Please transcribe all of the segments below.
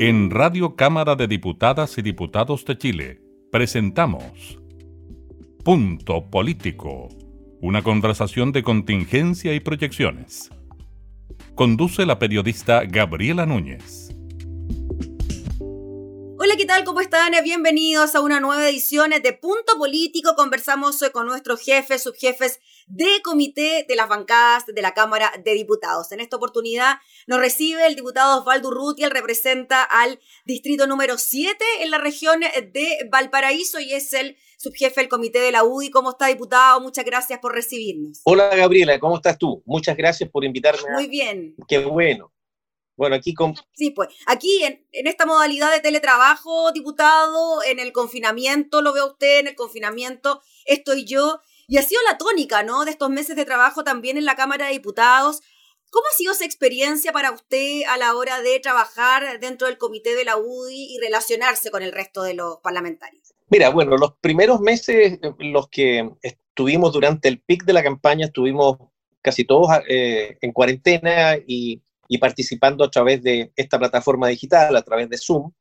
En Radio Cámara de Diputadas y Diputados de Chile presentamos Punto Político, una conversación de contingencia y proyecciones. Conduce la periodista Gabriela Núñez. Hola, ¿qué tal? ¿Cómo están? Bienvenidos a una nueva edición de Punto Político. Conversamos con nuestros jefes, subjefes de comité de las bancadas de la Cámara de Diputados. En esta oportunidad nos recibe el diputado Osvaldo Urrutia, él representa al distrito número 7 en la región de Valparaíso y es el subjefe del comité de la UDI. ¿Cómo está, diputado? Muchas gracias por recibirnos. Hola, Gabriela, ¿cómo estás tú? Muchas gracias por invitarme. Muy bien. Qué bueno. Bueno, aquí con... Sí, pues aquí en, en, esta modalidad de teletrabajo, diputado, en el confinamiento, lo veo usted, en el confinamiento estoy yo. Y ha sido la tónica, ¿no? De estos meses de trabajo también en la Cámara de Diputados. ¿Cómo ha sido esa experiencia para usted a la hora de trabajar dentro del comité de la UDI y relacionarse con el resto de los parlamentarios? Mira, bueno, los primeros meses, los que estuvimos durante el pic de la campaña, estuvimos casi todos eh, en cuarentena y y participando a través de esta plataforma digital, a través de Zoom,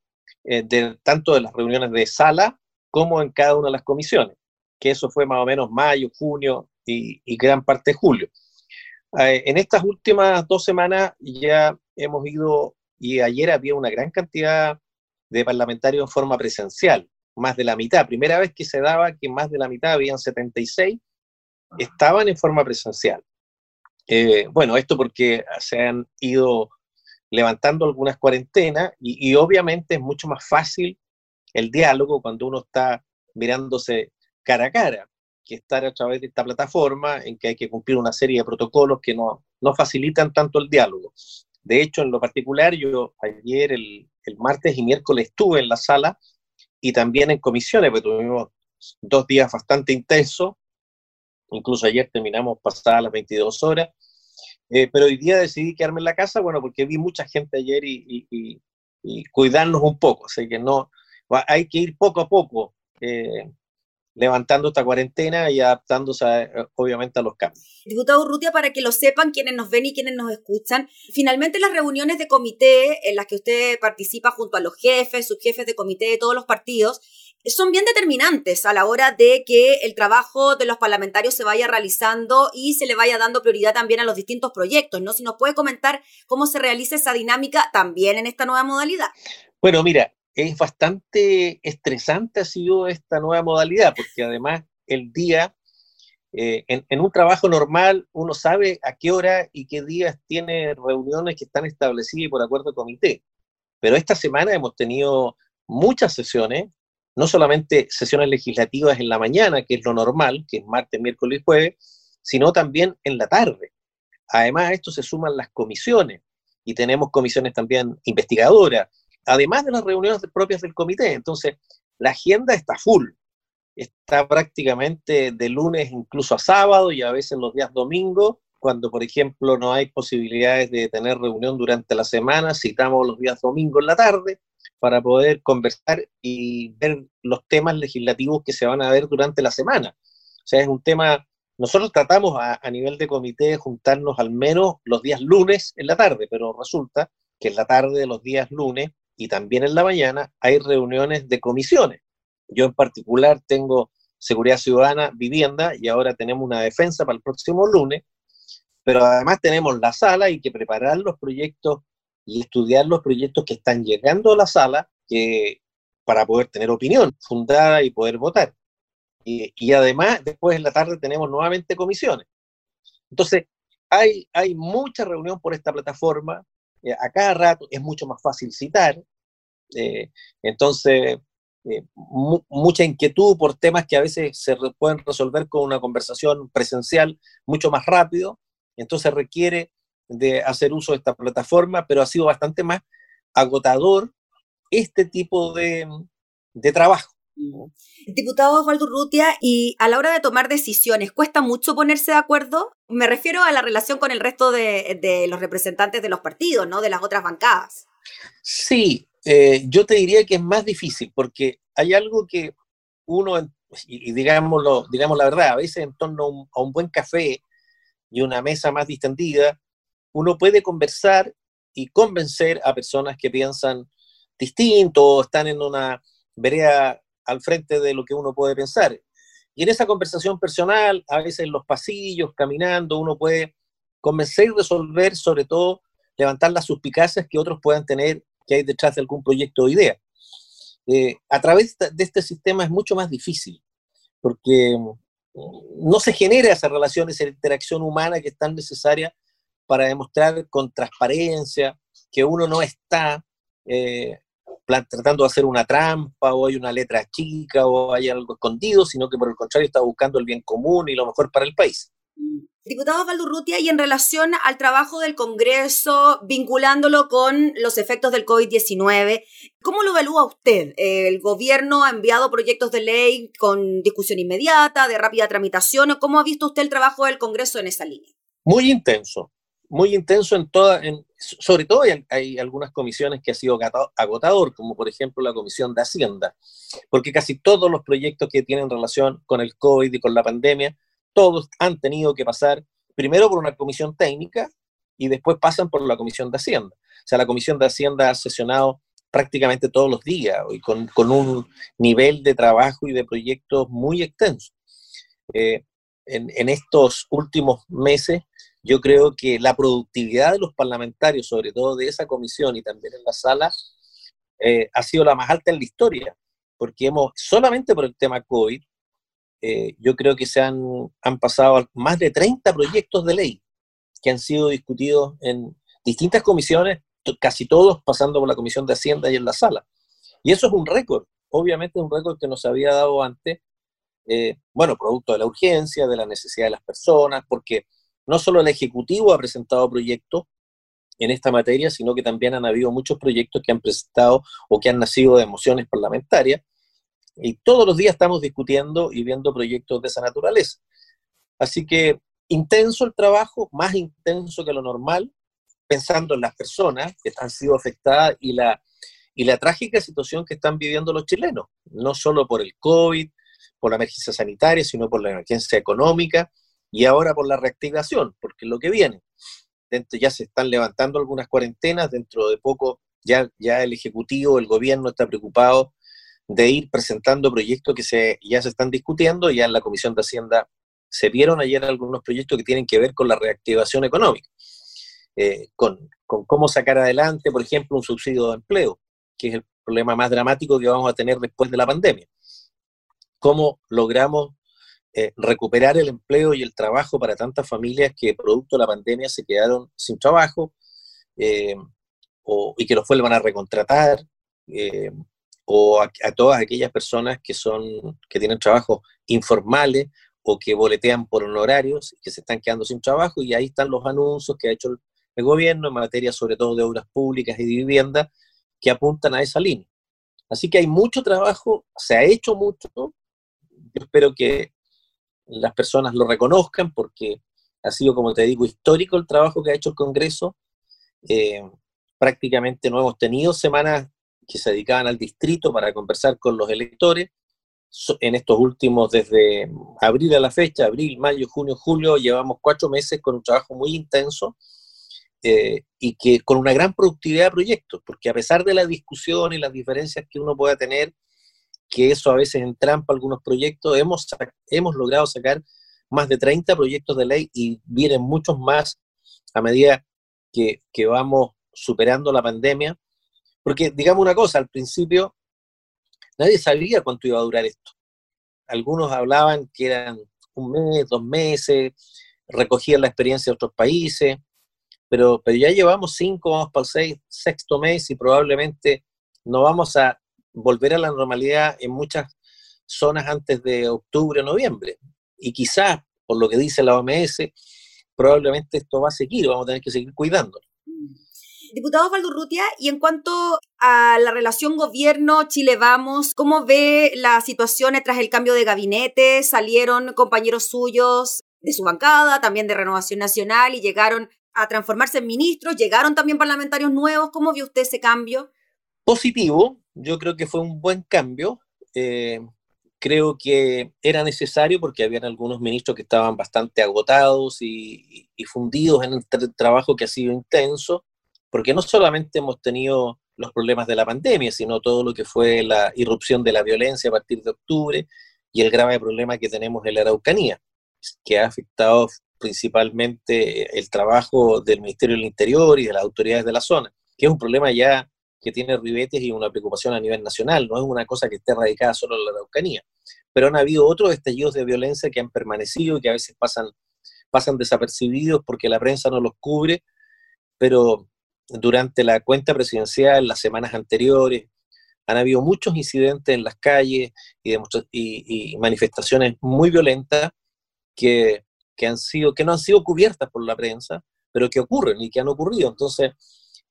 eh, de, tanto de las reuniones de sala como en cada una de las comisiones, que eso fue más o menos mayo, junio y, gran parte de julio. Eh, en estas últimas dos semanas ya hemos ido, y ayer había una gran cantidad de parlamentarios en forma presencial, más de la mitad. Primera vez que se daba que más de la mitad, habían 76, estaban en forma presencial. Eh, bueno, esto porque se han ido levantando algunas cuarentenas y, obviamente es mucho más fácil el diálogo cuando uno está mirándose cara a cara que estar a través de esta plataforma en que hay que cumplir una serie de protocolos que no, no facilitan tanto el diálogo. De hecho, en lo particular, yo ayer, el, el martes y miércoles estuve en la sala y también en comisiones, porque tuvimos dos días bastante intensos. Incluso ayer terminamos pasadas las 22 horas, eh, pero hoy día decidí quedarme en la casa, bueno, porque vi mucha gente ayer y, y, cuidarnos un poco, así que no, hay que ir poco a poco eh, levantando esta cuarentena y adaptándose eh, obviamente a los cambios. Diputado Urrutia, para que lo sepan quienes nos ven y quienes nos escuchan, finalmente las reuniones de comité en las que usted participa junto a los jefes, subjefes de comité de todos los partidos, son bien determinantes a la hora de que el trabajo de los parlamentarios se vaya realizando y se le vaya dando prioridad también a los distintos proyectos, ¿no? Si nos puede comentar cómo se realiza esa dinámica también en esta nueva modalidad. Bueno, mira, es bastante estresante ha sido esta nueva modalidad, porque además el día, eh, en, un trabajo normal, uno sabe a qué hora y qué días tiene reuniones que están establecidas por acuerdo de comité. Pero esta semana hemos tenido muchas sesiones no solamente sesiones legislativas en la mañana, que es lo normal, que es martes, miércoles y jueves, sino también en la tarde. Además, a esto se suman las comisiones y tenemos comisiones también investigadoras, además de las reuniones propias del comité. Entonces, la agenda está full, está prácticamente de lunes incluso a sábado y a veces los días domingos, cuando por ejemplo no hay posibilidades de tener reunión durante la semana, citamos los días domingos en la tarde, para poder conversar y ver los temas legislativos que se van a ver durante la semana. O sea, es un tema, nosotros tratamos a, nivel de comité de juntarnos al menos los días lunes en la tarde, pero resulta que en la tarde de los días lunes y también en la mañana hay reuniones de comisiones. Yo en particular tengo seguridad ciudadana, vivienda y ahora tenemos una defensa para el próximo lunes, pero además tenemos la sala y que preparar los proyectos y estudiar los proyectos que están llegando a la sala para poder tener opinión fundada y poder votar. Y, y, además, después en la tarde tenemos nuevamente comisiones. Entonces, hay, hay mucha reunión por esta plataforma. Eh, a cada rato es mucho más fácil citar. Eh, entonces, eh, mucha inquietud por temas que a veces se pueden resolver con una conversación presencial mucho más rápido. Entonces requiere de hacer uso de esta plataforma, pero ha sido bastante más agotador este tipo de, de trabajo. Diputado Osvaldo Rutia, y a la hora de tomar decisiones, ¿cuesta mucho ponerse de acuerdo? Me refiero a la relación con el resto de, los representantes de los partidos, ¿no? De las otras bancadas. Sí, eh, yo te diría que es más difícil, porque hay algo que uno, y, digámoslo, digamos la verdad, a veces en torno a un, buen café y una mesa más distendida, uno puede conversar y convencer a personas que piensan distintos, están en una vereda al frente de lo que uno puede pensar. Y en esa conversación personal, a veces en los pasillos, caminando, uno puede convencer y resolver, sobre todo, levantar las suspicacias que otros puedan tener que hay detrás de algún proyecto o idea. Eh, a través de este sistema es mucho más difícil, porque mm, no se genera esa relación, esa interacción humana que es tan necesaria para demostrar con transparencia que uno no está eh, tratando de hacer una trampa o hay una letra chica o hay algo escondido, sino que por el contrario está buscando el bien común y lo mejor para el país. Diputado Valdurrutia, y en relación al trabajo del Congreso, vinculándolo con los efectos del COVID-19, ¿cómo lo evalúa usted? ¿El gobierno ha enviado proyectos de ley con discusión inmediata, de rápida tramitación? ¿Cómo ha visto usted el trabajo del Congreso en esa línea? Muy intenso, muy intenso en toda, en, sobre todo hay, algunas comisiones que ha sido agotador, como por ejemplo la Comisión de Hacienda, porque casi todos los proyectos que tienen relación con el COVID y con la pandemia, todos han tenido que pasar primero por una comisión técnica y después pasan por la Comisión de Hacienda. O sea, la Comisión de Hacienda ha sesionado prácticamente todos los días y con, un nivel de trabajo y de proyectos muy extenso. Eh, en, en estos últimos meses yo creo que la productividad de los parlamentarios, sobre todo de esa comisión y también en la sala, eh, ha sido la más alta en la historia, porque hemos, solamente por el tema COVID, eh, yo creo que se han, han pasado más de 30 proyectos de ley que han sido discutidos en distintas comisiones, casi todos pasando por la Comisión de Hacienda y en la sala. Y eso es un récord, obviamente es un récord que nos había dado antes, eh, bueno, producto de la urgencia, de la necesidad de las personas, porque no solo el Ejecutivo ha presentado proyectos en esta materia, sino que también han habido muchos proyectos que han presentado o que han nacido de emociones parlamentarias. Y todos los días estamos discutiendo y viendo proyectos de esa naturaleza. Así que intenso el trabajo, más intenso que lo normal, pensando en las personas que han sido afectadas y la, y la trágica situación que están viviendo los chilenos, no solo por el COVID, por la emergencia sanitaria, sino por la emergencia económica y ahora por la reactivación, porque lo que viene. Dentro, ya se están levantando algunas cuarentenas, dentro de poco ya, ya el Ejecutivo, el gobierno está preocupado de ir presentando proyectos que se, ya se están discutiendo, ya en la Comisión de Hacienda se vieron ayer algunos proyectos que tienen que ver con la reactivación económica, eh, con, con cómo sacar adelante, por ejemplo, un subsidio de empleo, que es el problema más dramático que vamos a tener después de la pandemia. ¿Cómo logramos eh, recuperar el empleo y el trabajo para tantas familias que producto de la pandemia se quedaron sin trabajo eh, y que los vuelvan a recontratar, eh, o a, todas aquellas personas que, son, que tienen trabajos informales o que boletean por honorarios que se están quedando sin trabajo, y ahí están los anuncios que ha hecho el, el gobierno en materia sobre todo de obras públicas y de vivienda que apuntan a esa línea. Así que hay mucho trabajo, se ha hecho mucho, yo espero que las personas lo reconozcan porque ha sido, como te digo, histórico el trabajo que ha hecho el Congreso. Eh, prácticamente no hemos tenido semanas que se dedicaban al distrito para conversar con los electores. En estos últimos, desde abril a la fecha, abril, mayo, junio, julio, llevamos cuatro meses con un trabajo muy intenso eh, y que con una gran productividad de proyectos, porque a pesar de la discusión y las diferencias que uno pueda tener, que eso a veces entrampa algunos proyectos. Hemos, hemos logrado sacar más de 30 proyectos de ley y vienen muchos más a medida que, que vamos superando la pandemia. Porque digamos una cosa, al principio nadie sabía cuánto iba a durar esto. Algunos hablaban que eran un mes, dos meses, recogían la experiencia de otros países, pero, pero ya llevamos cinco, vamos para el seis, sexto mes y probablemente no vamos a volver a la normalidad en muchas zonas antes de octubre o noviembre. Y quizás, por lo que dice la OMS, probablemente esto va a seguir, vamos a tener que seguir cuidando. Diputado Valdurrutia, y en cuanto a la relación gobierno-Chile Vamos, ¿cómo ve la situación tras el cambio de gabinete? Salieron compañeros suyos de su bancada, también de Renovación Nacional, y llegaron a transformarse en ministros, llegaron también parlamentarios nuevos. ¿Cómo vio usted ese cambio? Positivo, yo creo que fue un buen cambio. Eh, creo que era necesario porque habían algunos ministros que estaban bastante agotados y, fundidos en el trabajo que ha sido intenso, porque no solamente hemos tenido los problemas de la pandemia, sino todo lo que fue la irrupción de la violencia a partir de octubre y el grave problema que tenemos en la Araucanía, que ha afectado principalmente el trabajo del Ministerio del Interior y de las autoridades de la zona, que es un problema ya que tiene ribetes y una preocupación a nivel nacional, no es una cosa que esté radicada solo en la Araucanía. Pero han habido otros estallidos de violencia que han permanecido y que a veces pasan, pasan desapercibidos porque la prensa no los cubre, pero durante la cuenta presidencial, las semanas anteriores, han habido muchos incidentes en las calles y, y, manifestaciones muy violentas que, que, han sido, que no han sido cubiertas por la prensa, pero que ocurren y que han ocurrido. Entonces,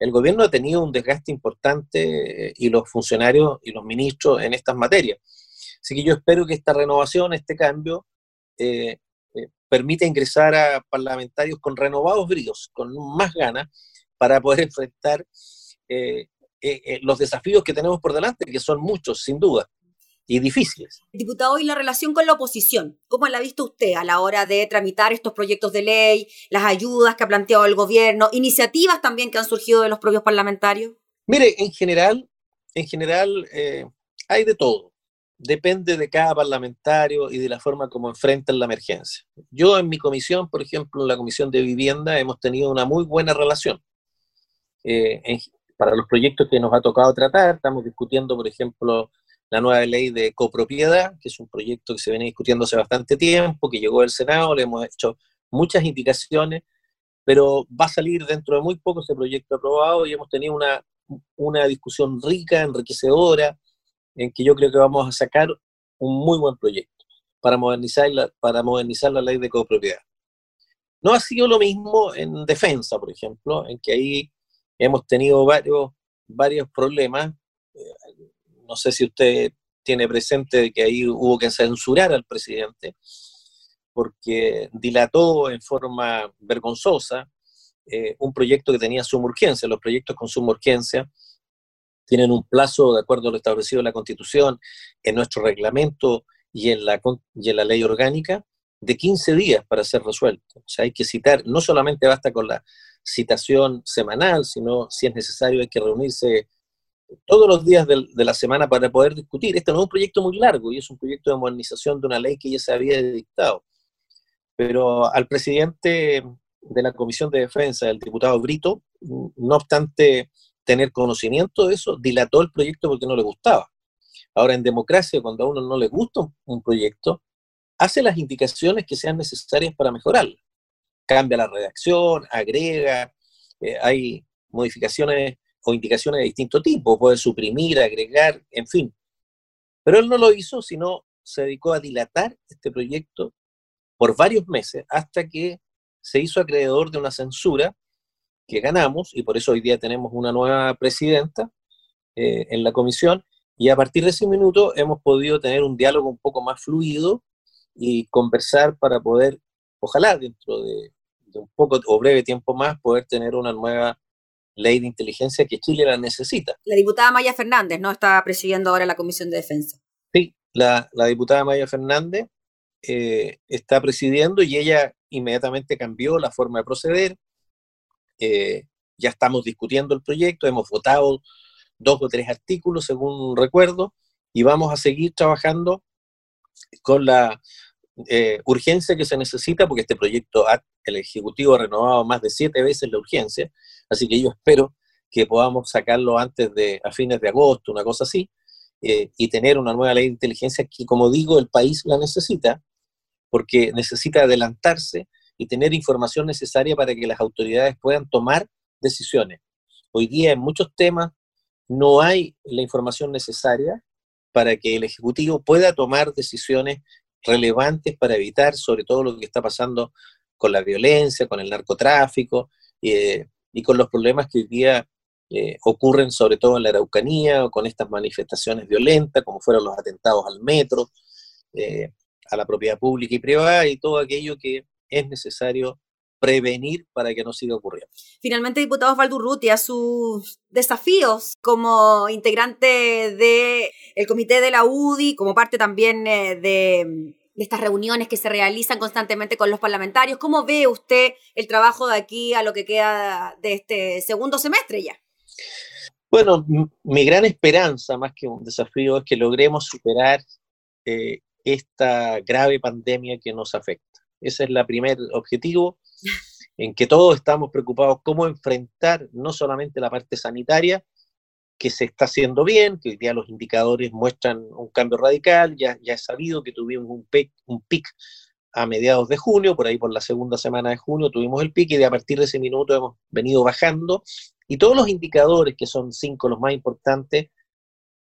el gobierno ha tenido un desgaste importante eh, y los funcionarios y los ministros en estas materias. Así que yo espero que esta renovación, este cambio, eh, eh, permita ingresar a parlamentarios con renovados bríos, con más ganas, para poder enfrentar los desafíos que tenemos por delante, que son muchos, sin duda, y difíciles. Diputado, y la relación con la oposición, ¿cómo la ha visto usted a la hora de tramitar estos proyectos de ley, las ayudas que ha planteado el gobierno, iniciativas también que han surgido de los propios parlamentarios? Mire, en general, en general hay de todo. Depende de cada parlamentario y de la forma como enfrentan la emergencia. Yo en mi comisión, por ejemplo, en la comisión de vivienda, hemos tenido una muy buena relación eh, para los proyectos que nos ha tocado tratar. Estamos discutiendo, por ejemplo, la nueva ley de copropiedad, que es un proyecto que se viene discutiendo hace bastante tiempo, que llegó del Senado, le hemos hecho muchas indicaciones, pero va a salir dentro de muy poco ese proyecto aprobado y hemos tenido una, una discusión rica, enriquecedora, en que yo creo que vamos a sacar un muy buen proyecto para modernizar la, para modernizar la ley de copropiedad. No ha sido lo mismo en defensa, por ejemplo, en que ahí hemos tenido varios, varios problemas. No sé si usted tiene presente que ahí hubo que censurar al presidente porque dilató en forma vergonzosa eh, un proyecto que tenía suma urgencia. Los proyectos con suma urgencia tienen un plazo, de acuerdo a lo establecido en la Constitución, en nuestro reglamento y en la, y en la ley orgánica, de 15 días para ser resuelto. O sea, hay que citar, no solamente basta con la citación semanal, sino si es necesario hay que reunirse todos los días de, la semana para poder discutir. Este no es un proyecto muy largo y es un proyecto de modernización de una ley que ya se había dictado. Pero al presidente de la Comisión de Defensa, el diputado Brito, no obstante tener conocimiento de eso, dilató el proyecto porque no le gustaba. Ahora, en democracia, cuando a uno no le gusta un proyecto, hace las indicaciones que sean necesarias para mejorarlo cambia la redacción, agrega, eh, hay modificaciones o indicaciones de distinto tipo, puede suprimir, agregar, en fin. Pero él no lo hizo, sino se dedicó a dilatar este proyecto por varios meses hasta que se hizo acreedor de una censura que ganamos y por eso hoy día tenemos una nueva presidenta eh, en la comisión y a partir de ese minuto hemos podido tener un diálogo un poco más fluido y conversar para poder, ojalá dentro de de un poco o breve tiempo más poder tener una nueva ley de inteligencia que Chile la necesita. La diputada Maya Fernández, ¿no? Está presidiendo ahora la Comisión de Defensa. Sí, la, diputada Maya Fernández eh, está presidiendo y ella inmediatamente cambió la forma de proceder. Eh, ya estamos discutiendo el proyecto, hemos votado dos o tres artículos, según recuerdo, y vamos a seguir trabajando con la eh, urgencia que se necesita, porque este proyecto, el Ejecutivo ha renovado más de siete veces la urgencia, así que yo espero que podamos sacarlo antes de, a fines de agosto, una cosa así, eh, y tener una nueva ley de inteligencia que, como digo, el país la necesita, porque necesita adelantarse y tener información necesaria para que las autoridades puedan tomar decisiones. Hoy día en muchos temas no hay la información necesaria para que el Ejecutivo pueda tomar decisiones relevantes para evitar sobre todo lo que está pasando con la violencia, con el narcotráfico eh, y con los problemas que hoy día eh, ocurren sobre todo en la Araucanía o con estas manifestaciones violentas, como fueron los atentados al metro, eh, a la propiedad pública y privada y todo aquello que es necesario prevenir para que no siga ocurriendo. Finalmente, diputado Osvaldo a sus desafíos como integrante del el comité de la UDI, como parte también eh, de, estas reuniones que se realizan constantemente con los parlamentarios. ¿Cómo ve usted el trabajo de aquí a lo que queda de este segundo semestre ya? Bueno, mi gran esperanza, más que un desafío, es que logremos superar eh, esta grave pandemia que nos afecta. Ese es el primer objetivo, en que todos estamos preocupados cómo enfrentar no solamente la parte sanitaria, que se está haciendo bien, que hoy día los indicadores muestran un cambio radical, ya, ya es sabido que tuvimos un pic, a mediados de junio, por ahí por la segunda semana de junio tuvimos el pic y de a partir de ese minuto hemos venido bajando. Y todos los indicadores, que son cinco los más importantes,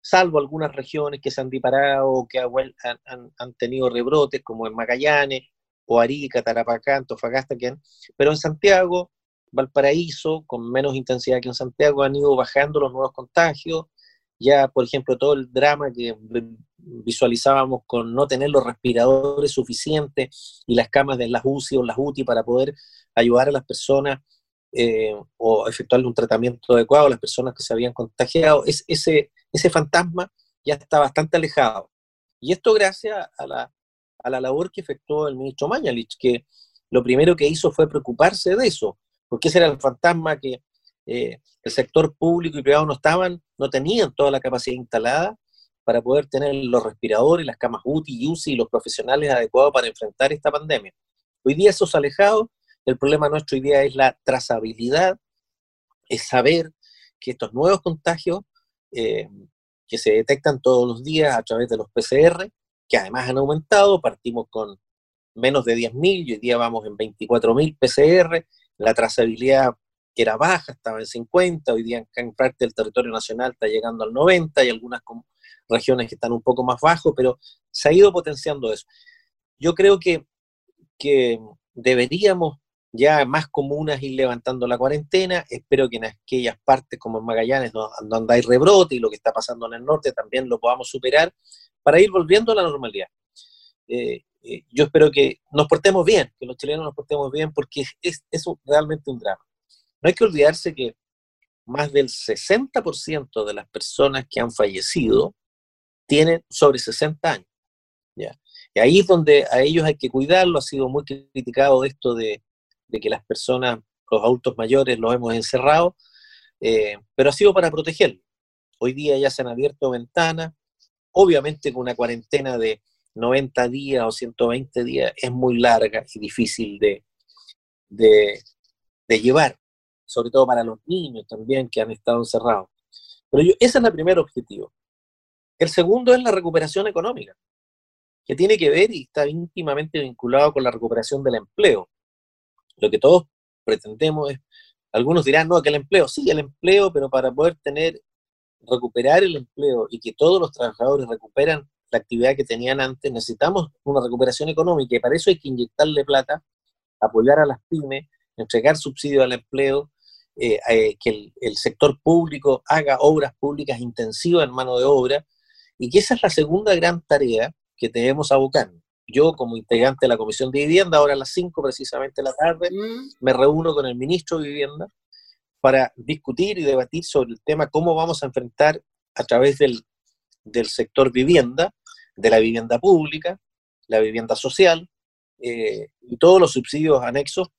salvo algunas regiones que se han disparado que han, han, tenido rebrotes, como en Magallanes, o Arica, Tarapacá, Antofagasta, pero en Santiago, Valparaíso, con menos intensidad que en Santiago, han ido bajando los nuevos contagios. Ya, por ejemplo, todo el drama que visualizábamos con no tener los respiradores suficientes y las camas de las UCI o las UTI para poder ayudar a las personas eh, o efectuarle un tratamiento adecuado a las personas que se habían contagiado, es, ese, ese fantasma ya está bastante alejado. Y esto gracias a la, a la labor que efectuó el ministro Mañalich, que lo primero que hizo fue preocuparse de eso, porque ese era el fantasma que eh, el sector público y privado no estaban, no tenían toda la capacidad instalada para poder tener los respiradores, las camas UTI y UCI y los profesionales adecuados para enfrentar esta pandemia. Hoy día esos alejados el problema nuestro hoy día es la trazabilidad, es saber que estos nuevos contagios eh, que se detectan todos los días a través de los PCR, que además han aumentado, partimos con menos de 10.000 y hoy día vamos en 24.000 PCR, la trazabilidad que era baja estaba en 50, hoy día en parte del territorio nacional está llegando al 90, hay algunas regiones que están un poco más bajos, pero se ha ido potenciando eso. Yo creo que, que deberíamos ya más comunas ir levantando la cuarentena. Espero que en aquellas partes como en Magallanes, donde hay rebrote y lo que está pasando en el norte, también lo podamos superar para ir volviendo a la normalidad. Eh, eh, yo espero que nos portemos bien, que los chilenos nos portemos bien, porque es, es realmente un drama. No hay que olvidarse que más del 60% de las personas que han fallecido tienen sobre 60 años. ¿ya? Y ahí es donde a ellos hay que cuidarlo. Ha sido muy criticado esto de, que las personas, los adultos mayores, los hemos encerrado, eh, pero ha sido para protegerlos. Hoy día ya se han abierto ventanas, obviamente con una cuarentena de 90 días o 120 días es muy larga y difícil de, llevar, sobre todo para los niños también que han estado encerrados. Pero yo, ese es el primer objetivo. El segundo es la recuperación económica, que tiene que ver y está íntimamente vinculado con la recuperación del empleo. Lo que todos pretendemos es, algunos dirán, no, que el empleo, sí, el empleo, pero para poder tener, recuperar el empleo y que todos los trabajadores recuperan la actividad que tenían antes, necesitamos una recuperación económica y para eso hay que inyectarle plata, apoyar a las pymes, entregar subsidios al empleo, eh, eh, que el, el, sector público haga obras públicas intensivas en mano de obra, y que esa es la segunda gran tarea que debemos abocar yo como integrante de la Comisión de Vivienda, ahora a las 5 precisamente de la tarde, mm. me reúno con el ministro de Vivienda para discutir y debatir sobre el tema cómo vamos a enfrentar a través del, sector vivienda, de la vivienda pública, la vivienda social eh, y todos los subsidios anexos,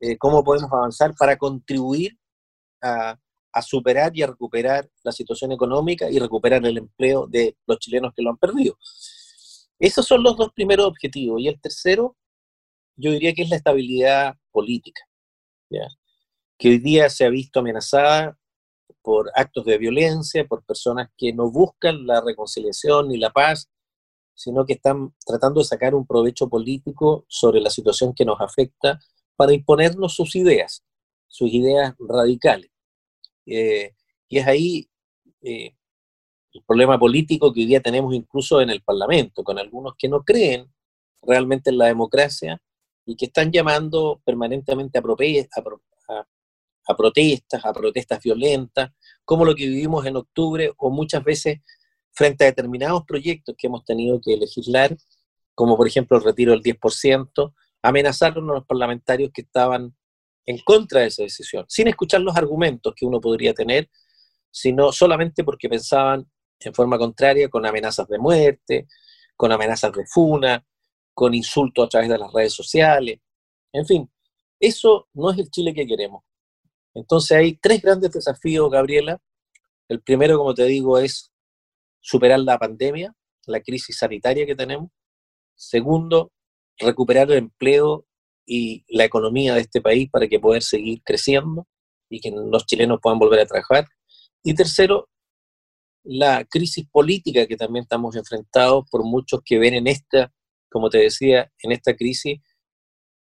eh, cómo podemos avanzar para contribuir a, a superar y a recuperar la situación económica y recuperar el empleo de los chilenos que lo han perdido. Esos son los dos primeros objetivos. Y el tercero, yo diría que es la estabilidad política, que hoy día se ha visto amenazada por actos de violencia, por personas que no buscan la reconciliación ni la paz, sino que están tratando de sacar un provecho político sobre la situación que nos afecta para imponernos sus ideas, sus ideas radicales. Eh, y es ahí eh, el problema político que hoy día tenemos incluso en el Parlamento, con algunos que no creen realmente en la democracia y que están llamando permanentemente a, a, protestas, a protestas violentas, como lo que vivimos en octubre o muchas veces frente a determinados proyectos que hemos tenido que legislar, como por ejemplo el retiro del 10%, amenazaron a los parlamentarios que estaban en contra de esa decisión, sin escuchar los argumentos que uno podría tener, sino solamente porque pensaban en forma contraria, con amenazas de muerte, con amenazas de funa, con insultos a través de las redes sociales. En fin, eso no es el Chile que queremos. Entonces hay tres grandes desafíos, Gabriela. El primero, como te digo, es superar la pandemia, la crisis sanitaria que tenemos. Segundo, recuperar el empleo y la economía de este país para que poder seguir creciendo y que los chilenos puedan volver a trabajar. Y tercero, la crisis política que también estamos enfrentados por muchos que ven en esta, como te decía, en esta crisis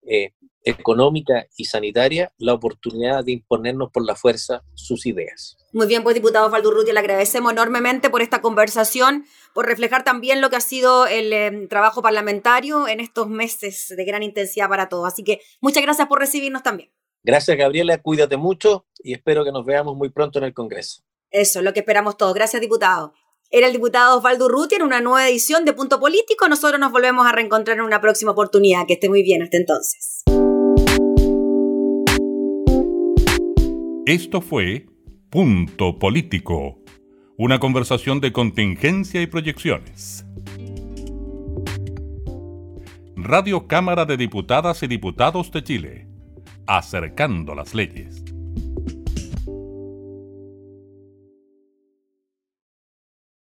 eh, económica y sanitaria la oportunidad de imponernos por la fuerza sus ideas. Muy bien, pues diputado Valdurruti, le agradecemos enormemente por esta conversación, por reflejar también lo que ha sido el em, trabajo parlamentario en estos meses de gran intensidad para todos. Así que muchas gracias por recibirnos también. Gracias, Gabriela, cuídate mucho y espero que nos veamos muy pronto en el Congreso. Eso es lo que esperamos todos. Gracias, diputado. Era el diputado Osvaldo Urruti en una nueva edición de Punto Político. Nosotros nos volvemos a reencontrar en una próxima oportunidad. Que esté muy bien hasta entonces. Esto fue Punto Político, una conversación de contingencia y proyecciones. Radio Cámara de Diputadas y Diputados de Chile, acercando las leyes.